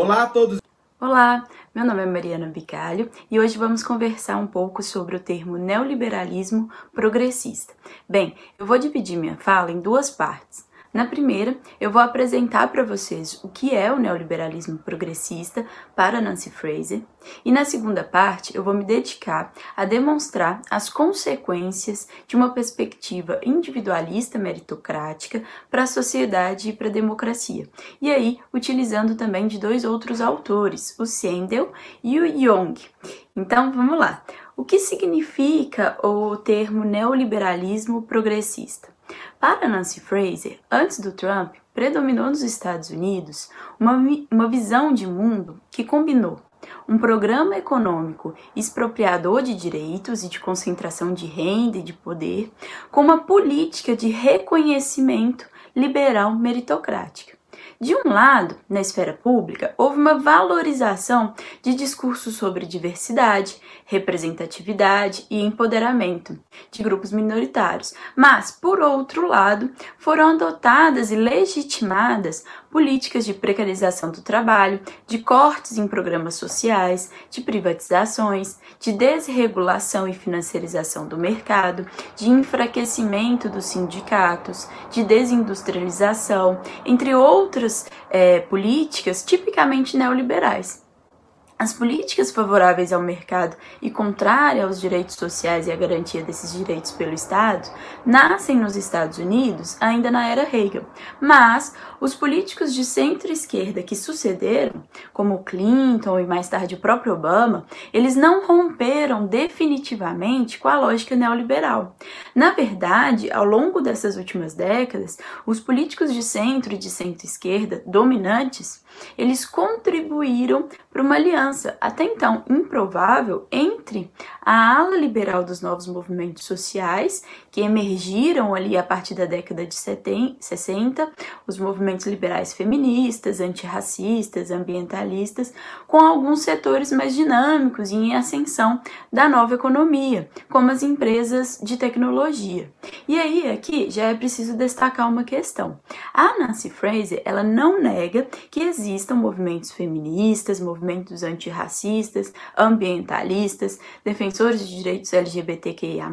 Olá a todos! Olá, meu nome é Mariana Bicalho e hoje vamos conversar um pouco sobre o termo neoliberalismo progressista. Bem, eu vou dividir minha fala em duas partes. Na primeira, eu vou apresentar para vocês o que é o neoliberalismo progressista para Nancy Fraser, e na segunda parte, eu vou me dedicar a demonstrar as consequências de uma perspectiva individualista meritocrática para a sociedade e para a democracia. E aí, utilizando também de dois outros autores, o Sandel e o Young. Então, vamos lá. O que significa o termo neoliberalismo progressista? Para Nancy Fraser, antes do Trump, predominou nos Estados Unidos uma, uma visão de mundo que combinou um programa econômico expropriador de direitos e de concentração de renda e de poder com uma política de reconhecimento liberal meritocrática. De um lado, na esfera pública, houve uma valorização de discursos sobre diversidade, representatividade e empoderamento de grupos minoritários, mas, por outro lado, foram adotadas e legitimadas políticas de precarização do trabalho, de cortes em programas sociais, de privatizações, de desregulação e financiarização do mercado, de enfraquecimento dos sindicatos, de desindustrialização, entre outras é, políticas tipicamente neoliberais. As políticas favoráveis ao mercado e contrárias aos direitos sociais e à garantia desses direitos pelo Estado nascem nos Estados Unidos ainda na era Reagan, mas os políticos de centro-esquerda que sucederam, como Clinton e mais tarde o próprio Obama, eles não romperam definitivamente com a lógica neoliberal. Na verdade, ao longo dessas últimas décadas, os políticos de centro e de centro-esquerda dominantes, eles contribuíram para uma aliança até então improvável entre a ala liberal dos novos movimentos sociais, que emergiram ali a partir da década de 60, os movimentos liberais feministas, antirracistas, ambientalistas, com alguns setores mais dinâmicos e em ascensão da nova economia, como as empresas de tecnologia. E aí, aqui já é preciso destacar uma questão. A Nancy Fraser, ela não nega que existam movimentos feministas, movimentos antirracistas, ambientalistas, defensores de direitos LGBTQIA+,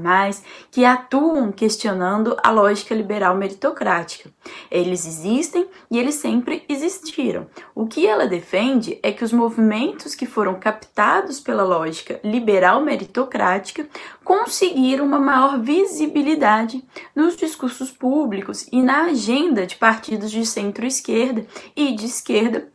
que atuam questionando a lógica liberal meritocrática. Eles existem e eles sempre existiram. O que ela defende é que os movimentos que foram captados pela lógica liberal meritocrática conseguiram uma maior visibilidade nos discursos públicos e na agenda de partidos de centro-esquerda e de esquerda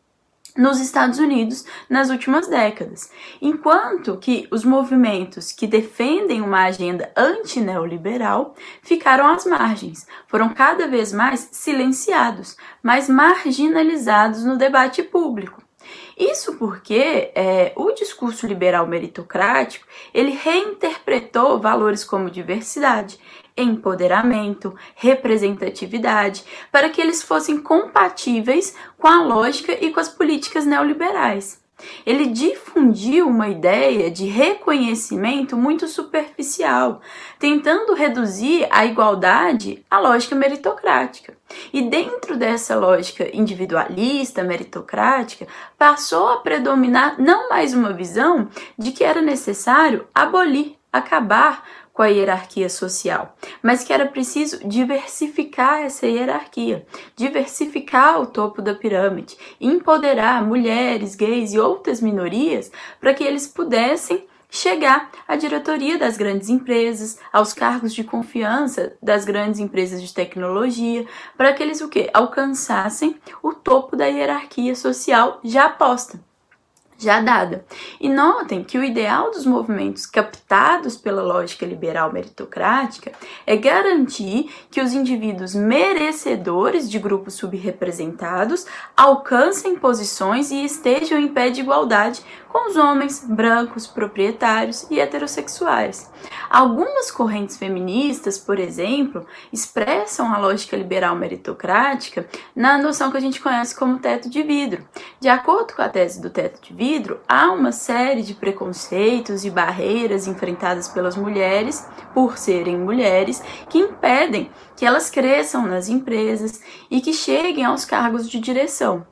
nos Estados Unidos nas últimas décadas, enquanto que os movimentos que defendem uma agenda antineoliberal ficaram às margens, foram cada vez mais silenciados, mais marginalizados no debate público. Isso porque é, o discurso liberal meritocrático ele reinterpretou valores como diversidade, empoderamento, representatividade, para que eles fossem compatíveis com a lógica e com as políticas neoliberais. Ele difundiu uma ideia de reconhecimento muito superficial, tentando reduzir a igualdade à lógica meritocrática. E dentro dessa lógica individualista, meritocrática, passou a predominar não mais uma visão de que era necessário abolir, acabar com a hierarquia social, mas que era preciso diversificar essa hierarquia, diversificar o topo da pirâmide, empoderar mulheres, gays e outras minorias para que eles pudessem chegar à diretoria das grandes empresas, aos cargos de confiança das grandes empresas de tecnologia, para que eles o quê? alcançassem o topo da hierarquia social já posta já dada. E notem que o ideal dos movimentos captados pela lógica liberal meritocrática é garantir que os indivíduos merecedores de grupos subrepresentados alcancem posições e estejam em pé de igualdade com os homens brancos, proprietários e heterossexuais. Algumas correntes feministas, por exemplo, expressam a lógica liberal meritocrática na noção que a gente conhece como teto de vidro. De acordo com a tese do teto de vidro, há uma série de preconceitos e barreiras enfrentadas pelas mulheres por serem mulheres que impedem que elas cresçam nas empresas e que cheguem aos cargos de direção.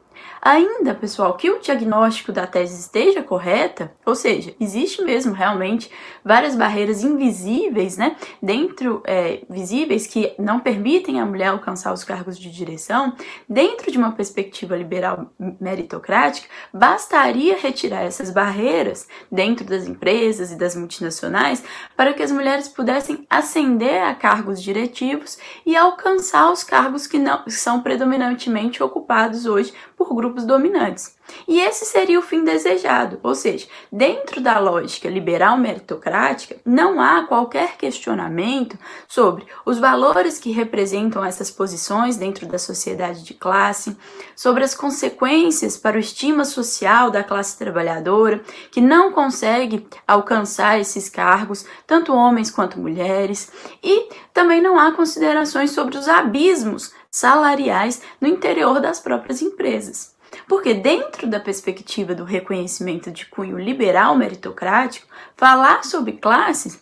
Ainda, pessoal, que o diagnóstico da tese esteja correta, ou seja, existe mesmo realmente várias barreiras invisíveis, né, dentro, é, visíveis, que não permitem a mulher alcançar os cargos de direção, dentro de uma perspectiva liberal meritocrática, bastaria retirar essas barreiras dentro das empresas e das multinacionais para que as mulheres pudessem ascender a cargos diretivos e alcançar os cargos que não que são predominantemente ocupados hoje por grupos dominantes. E esse seria o fim desejado, ou seja, dentro da lógica liberal meritocrática, não há qualquer questionamento sobre os valores que representam essas posições dentro da sociedade de classe, sobre as consequências para o estima social da classe trabalhadora, que não consegue alcançar esses cargos, tanto homens quanto mulheres, e também não há considerações sobre os abismos salariais no interior das próprias empresas. Porque, dentro da perspectiva do reconhecimento de cunho liberal meritocrático, falar sobre classes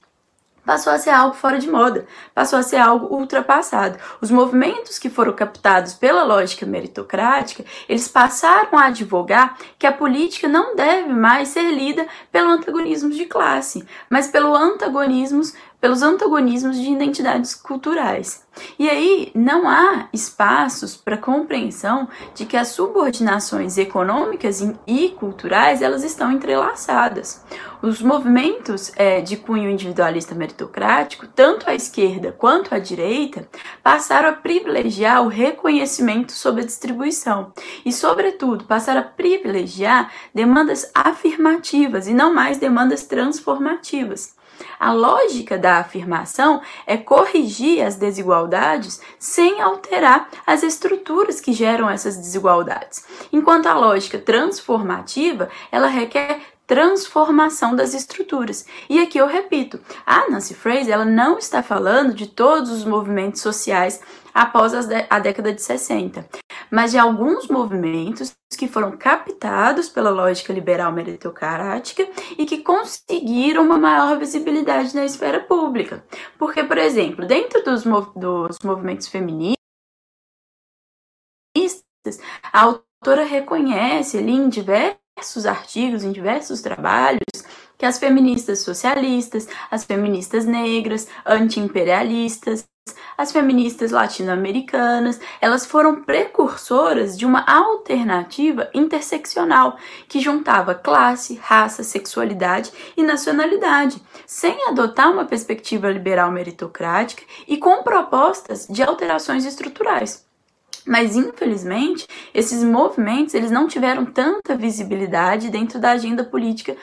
passou a ser algo fora de moda, passou a ser algo ultrapassado. Os movimentos que foram captados pela lógica meritocrática, eles passaram a advogar que a política não deve mais ser lida pelo antagonismo de classe, mas pelo antagonismos pelos antagonismos de identidades culturais. E aí não há espaços para compreensão de que as subordinações econômicas e culturais elas estão entrelaçadas. Os movimentos é, de cunho individualista meritocrático, tanto à esquerda quanto à direita, passaram a privilegiar o reconhecimento sobre a distribuição e, sobretudo, passaram a privilegiar demandas afirmativas e não mais demandas transformativas. A lógica da afirmação é corrigir as desigualdades sem alterar as estruturas que geram essas desigualdades, enquanto a lógica transformativa ela requer transformação das estruturas. E aqui eu repito, a Nancy Fraser ela não está falando de todos os movimentos sociais após a década de 60, mas de alguns movimentos que foram captados pela lógica liberal meritocrática e que conseguiram uma maior visibilidade na esfera pública. Porque, por exemplo, dentro dos, mov dos movimentos feministas, a autora reconhece ali em diversos artigos, em diversos trabalhos, que as feministas socialistas, as feministas negras, anti-imperialistas, as feministas latino-americanas, elas foram precursoras de uma alternativa interseccional que juntava classe, raça, sexualidade e nacionalidade, sem adotar uma perspectiva liberal meritocrática e com propostas de alterações estruturais. Mas infelizmente, esses movimentos eles não tiveram tanta visibilidade dentro da agenda política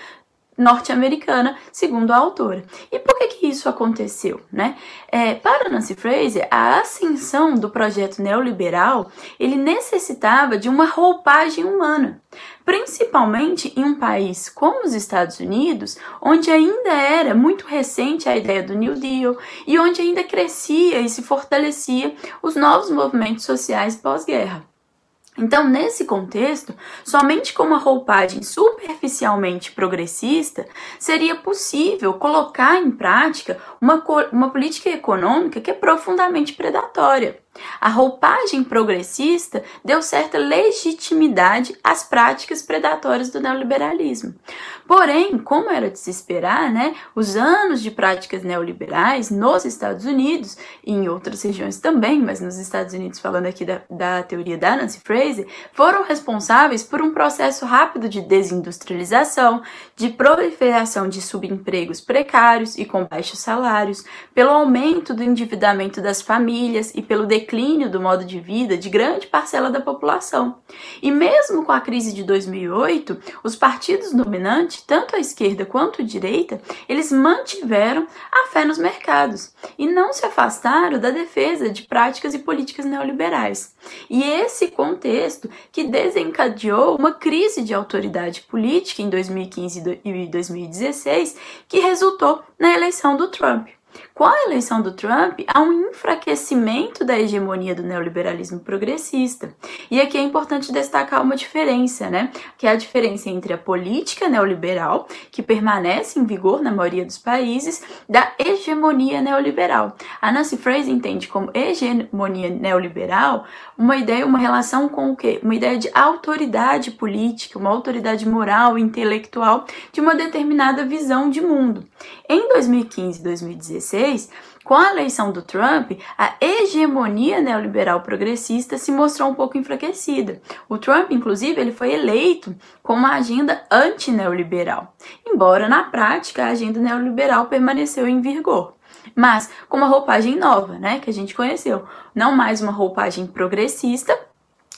norte-americana, segundo a autora. E por que, que isso aconteceu? Né? É, para Nancy Fraser, a ascensão do projeto neoliberal ele necessitava de uma roupagem humana, principalmente em um país como os Estados Unidos, onde ainda era muito recente a ideia do New Deal e onde ainda crescia e se fortalecia os novos movimentos sociais pós-guerra. Então, nesse contexto, somente com uma roupagem superficialmente progressista seria possível colocar em prática uma, uma política econômica que é profundamente predatória. A roupagem progressista deu certa legitimidade às práticas predatórias do neoliberalismo. Porém, como era de se esperar, né, os anos de práticas neoliberais nos Estados Unidos e em outras regiões também, mas nos Estados Unidos, falando aqui da, da teoria da Nancy Fraser, foram responsáveis por um processo rápido de desindustrialização, de proliferação de subempregos precários e com baixos salários, pelo aumento do endividamento das famílias e pelo declínio do modo de vida de grande parcela da população. E mesmo com a crise de 2008, os partidos dominantes, tanto a esquerda quanto a direita, eles mantiveram a fé nos mercados e não se afastaram da defesa de práticas e políticas neoliberais. E esse contexto que desencadeou uma crise de autoridade política em 2015 e 2016, que resultou na eleição do Trump. Com a eleição do Trump, há um enfraquecimento da hegemonia do neoliberalismo progressista. E aqui é importante destacar uma diferença, né? Que é a diferença entre a política neoliberal, que permanece em vigor na maioria dos países, da hegemonia neoliberal. A Nancy Fraser entende como hegemonia neoliberal uma ideia, uma relação com o quê? Uma ideia de autoridade política, uma autoridade moral, intelectual de uma determinada visão de mundo. Em 2015 e 2016, com a eleição do Trump, a hegemonia neoliberal progressista se mostrou um pouco enfraquecida. O Trump, inclusive, ele foi eleito com uma agenda anti-neoliberal, embora na prática a agenda neoliberal permaneceu em vigor mas com uma roupagem nova, né, que a gente conheceu. Não mais uma roupagem progressista,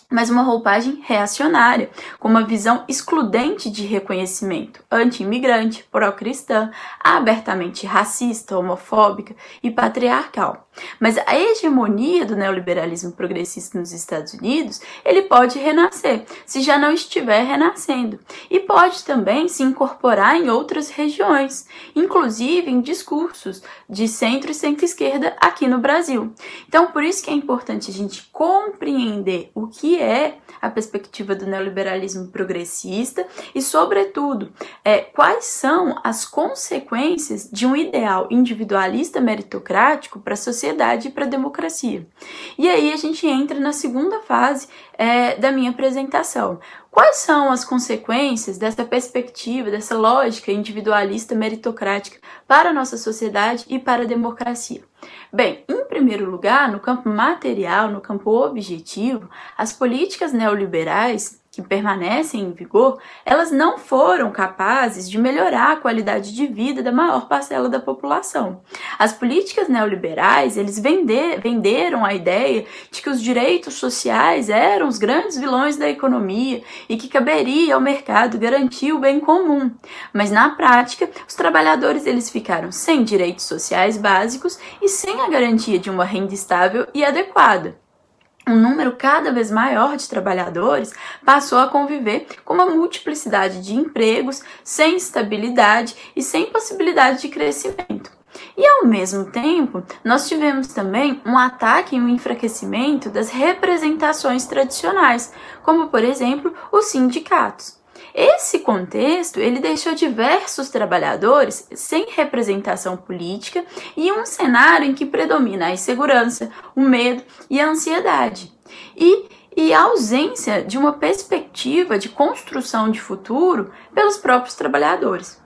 mas uma roupagem reacionária, com uma visão excludente de reconhecimento, anti-imigrante, pró-cristã, abertamente racista, homofóbica e patriarcal. Mas a hegemonia do neoliberalismo progressista nos Estados Unidos, ele pode renascer, se já não estiver renascendo, e pode também se incorporar em outras regiões, inclusive em discursos de centro e centro-esquerda aqui no Brasil. Então, por isso que é importante a gente compreender o que é a perspectiva do neoliberalismo progressista e, sobretudo, é, quais são as consequências de um ideal individualista meritocrático para a sociedade e para a democracia. E aí a gente entra na segunda fase é, da minha apresentação. Quais são as consequências dessa perspectiva, dessa lógica individualista meritocrática para a nossa sociedade e para a democracia? Bem, em primeiro lugar, no campo material, no campo objetivo, as políticas neoliberais que permanecem em vigor, elas não foram capazes de melhorar a qualidade de vida da maior parcela da população. As políticas neoliberais, eles vender, venderam a ideia de que os direitos sociais eram os grandes vilões da economia e que caberia ao mercado garantir o bem comum. Mas na prática, os trabalhadores eles ficaram sem direitos sociais básicos e sem a garantia de uma renda estável e adequada um número cada vez maior de trabalhadores passou a conviver com uma multiplicidade de empregos, sem estabilidade e sem possibilidade de crescimento. E ao mesmo tempo, nós tivemos também um ataque e um enfraquecimento das representações tradicionais, como por exemplo os sindicatos. Esse contexto, ele deixou diversos trabalhadores sem representação política e um cenário em que predomina a insegurança, o medo e a ansiedade. E e a ausência de uma perspectiva de construção de futuro pelos próprios trabalhadores.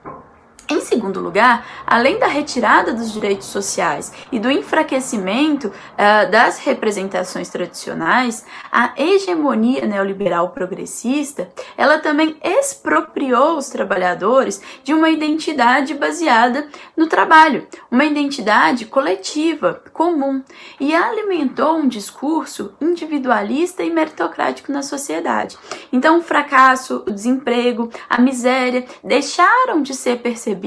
Em segundo lugar, além da retirada dos direitos sociais e do enfraquecimento uh, das representações tradicionais, a hegemonia neoliberal progressista, ela também expropriou os trabalhadores de uma identidade baseada no trabalho, uma identidade coletiva, comum, e alimentou um discurso individualista e meritocrático na sociedade. Então, o fracasso, o desemprego, a miséria deixaram de ser percebidos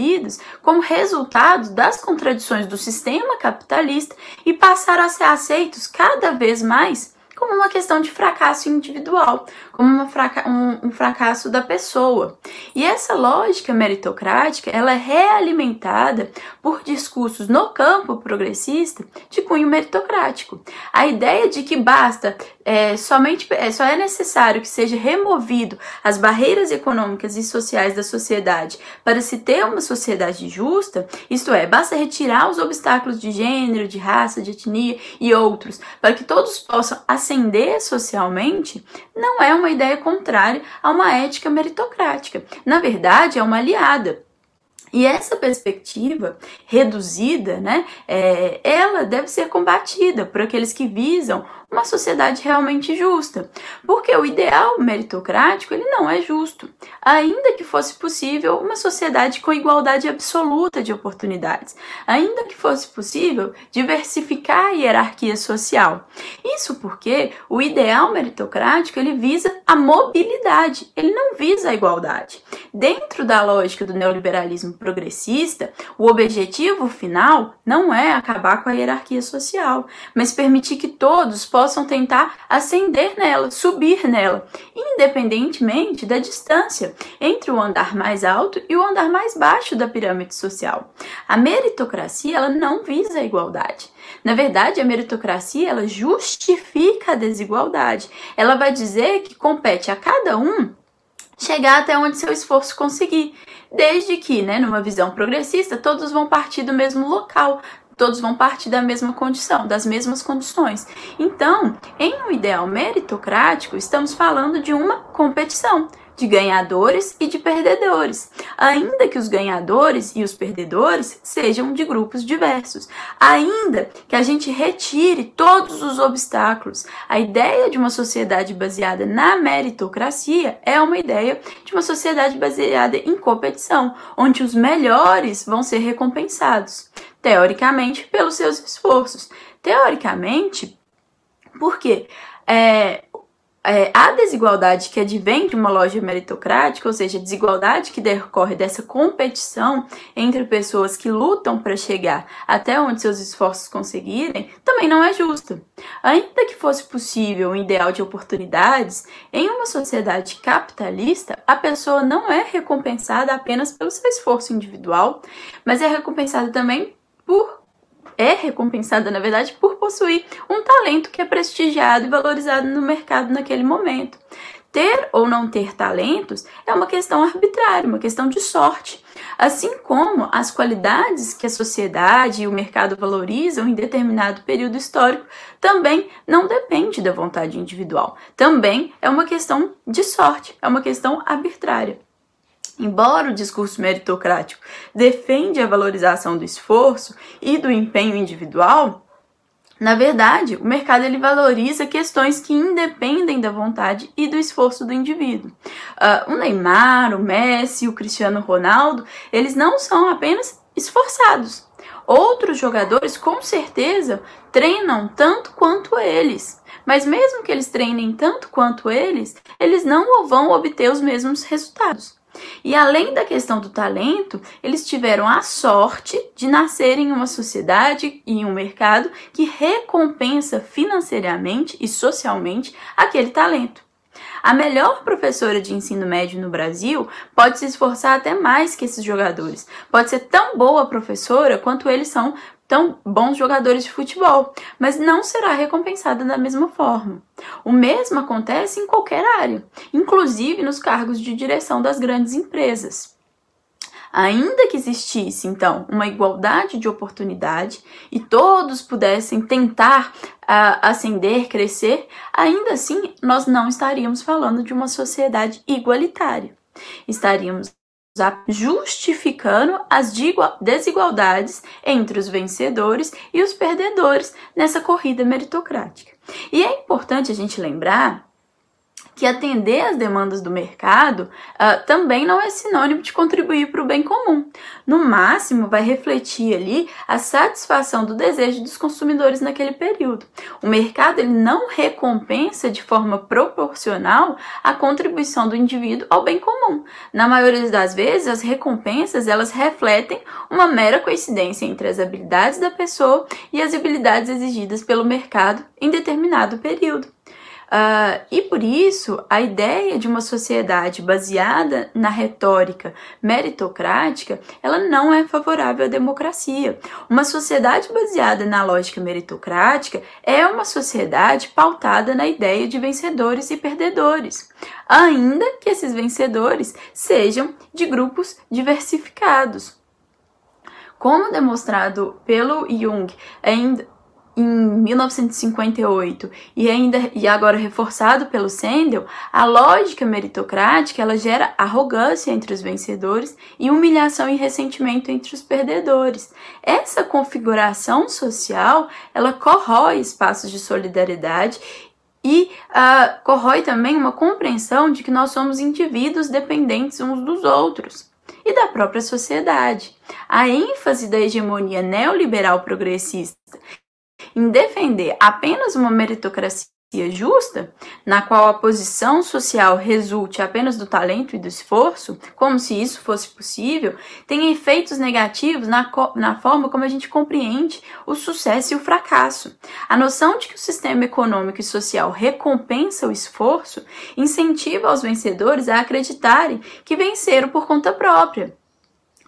como resultado das contradições do sistema capitalista e passaram a ser aceitos cada vez mais como uma questão de fracasso individual, como fraca um, um, fracasso da pessoa. E essa lógica meritocrática ela é realimentada por discursos no campo progressista de cunho meritocrático. A ideia de que basta é, somente é, só é necessário que seja removido as barreiras econômicas e sociais da sociedade para se ter uma sociedade justa, isto é, basta retirar os obstáculos de gênero, de raça, de etnia e outros, para que todos possam ascender socialmente, não é uma ideia contrária a uma ética meritocrática. Na verdade, é uma aliada. E essa perspectiva reduzida, né, é, ela deve ser combatida por aqueles que visam uma sociedade realmente justa, porque o ideal meritocrático ele não é justo, ainda que fosse possível uma sociedade com igualdade absoluta de oportunidades, ainda que fosse possível diversificar a hierarquia social. Isso porque o ideal meritocrático ele visa a mobilidade, ele não visa a igualdade. dentro da lógica do neoliberalismo progressista, o objetivo final não é acabar com a hierarquia social, mas permitir que todos possam tentar ascender nela, subir nela, independentemente da distância entre o andar mais alto e o andar mais baixo da pirâmide social. A meritocracia ela não visa a igualdade. Na verdade, a meritocracia ela justifica a desigualdade. Ela vai dizer que compete a cada um chegar até onde seu esforço conseguir, desde que, né, numa visão progressista, todos vão partir do mesmo local, todos vão partir da mesma condição, das mesmas condições. Então, em um ideal meritocrático, estamos falando de uma competição de ganhadores e de perdedores, ainda que os ganhadores e os perdedores sejam de grupos diversos, ainda que a gente retire todos os obstáculos. A ideia de uma sociedade baseada na meritocracia é uma ideia de uma sociedade baseada em competição, onde os melhores vão ser recompensados, teoricamente, pelos seus esforços. Teoricamente, porque é, é, a desigualdade que advém de uma loja meritocrática, ou seja, a desigualdade que decorre dessa competição entre pessoas que lutam para chegar até onde seus esforços conseguirem, também não é justa. Ainda que fosse possível um ideal de oportunidades, em uma sociedade capitalista, a pessoa não é recompensada apenas pelo seu esforço individual, mas é recompensada também por é recompensada, na verdade, por possuir um talento que é prestigiado e valorizado no mercado naquele momento. Ter ou não ter talentos é uma questão arbitrária, uma questão de sorte. Assim como as qualidades que a sociedade e o mercado valorizam em determinado período histórico também não depende da vontade individual. Também é uma questão de sorte, é uma questão arbitrária. Embora o discurso meritocrático defende a valorização do esforço e do empenho individual, na verdade, o mercado ele valoriza questões que independem da vontade e do esforço do indivíduo. Uh, o Neymar, o Messi, o Cristiano Ronaldo, eles não são apenas esforçados. Outros jogadores, com certeza, treinam tanto quanto eles. Mas mesmo que eles treinem tanto quanto eles, eles não vão obter os mesmos resultados. E além da questão do talento, eles tiveram a sorte de nascer em uma sociedade e em um mercado que recompensa financeiramente e socialmente aquele talento. A melhor professora de ensino médio no Brasil pode se esforçar até mais que esses jogadores. Pode ser tão boa professora quanto eles são tão bons jogadores de futebol, mas não será recompensada da mesma forma. O mesmo acontece em qualquer área, inclusive nos cargos de direção das grandes empresas. Ainda que existisse, então, uma igualdade de oportunidade e todos pudessem tentar uh, ascender, crescer, ainda assim nós não estaríamos falando de uma sociedade igualitária. Estaríamos justificando as desigualdades entre os vencedores e os perdedores nessa corrida meritocrática. E é importante a gente lembrar que atender às demandas do mercado uh, também não é sinônimo de contribuir para o bem comum. No máximo, vai refletir ali a satisfação do desejo dos consumidores naquele período. O mercado ele não recompensa de forma proporcional a contribuição do indivíduo ao bem comum. Na maioria das vezes, as recompensas elas refletem uma mera coincidência entre as habilidades da pessoa e as habilidades exigidas pelo mercado em determinado período. Uh, e por isso, a ideia de uma sociedade baseada na retórica meritocrática, ela não é favorável à democracia. Uma sociedade baseada na lógica meritocrática é uma sociedade pautada na ideia de vencedores e perdedores, ainda que esses vencedores sejam de grupos diversificados. Como demonstrado pelo Jung, ainda em 1958 e ainda e agora reforçado pelo Sandel, a lógica meritocrática ela gera arrogância entre os vencedores e humilhação e ressentimento entre os perdedores. Essa configuração social ela corrói espaços de solidariedade e uh, corrói também uma compreensão de que nós somos indivíduos dependentes uns dos outros e da própria sociedade. A ênfase da hegemonia neoliberal progressista em defender apenas uma meritocracia justa, na qual a posição social resulte apenas do talento e do esforço, como se isso fosse possível, tem efeitos negativos na, na forma como a gente compreende o sucesso e o fracasso. A noção de que o sistema econômico e social recompensa o esforço incentiva os vencedores a acreditarem que venceram por conta própria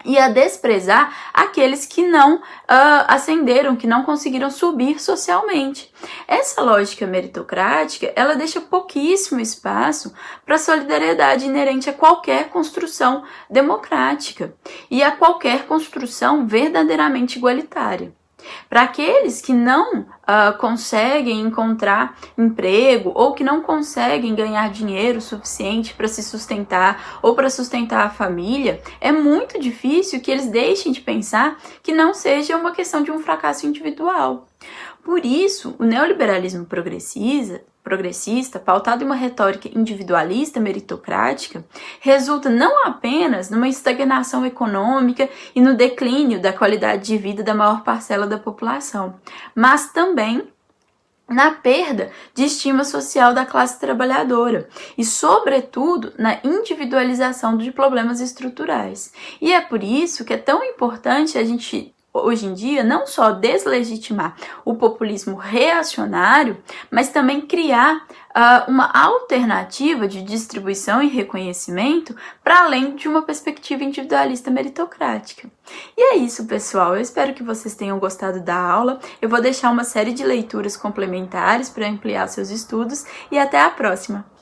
e a desprezar aqueles que não uh, ascenderam, que não conseguiram subir socialmente. Essa lógica meritocrática, ela deixa pouquíssimo espaço para a solidariedade inerente a qualquer construção democrática e a qualquer construção verdadeiramente igualitária. Para aqueles que não uh, conseguem encontrar emprego ou que não conseguem ganhar dinheiro suficiente para se sustentar ou para sustentar a família, é muito difícil que eles deixem de pensar que não seja uma questão de um fracasso individual. Por isso, o neoliberalismo progressista, pautado em uma retórica individualista meritocrática, resulta não apenas numa estagnação econômica e no declínio da qualidade de vida da maior parcela da população, mas também na perda de estima social da classe trabalhadora e, sobretudo, na individualização de problemas estruturais. E é por isso que é tão importante a gente hoje em dia não só deslegitimar o populismo reacionário, mas também criar uh, uma alternativa de distribuição e reconhecimento para além de uma perspectiva individualista meritocrática. E é isso, pessoal. Eu espero que vocês tenham gostado da aula. Eu vou deixar uma série de leituras complementares para ampliar seus estudos e até a próxima!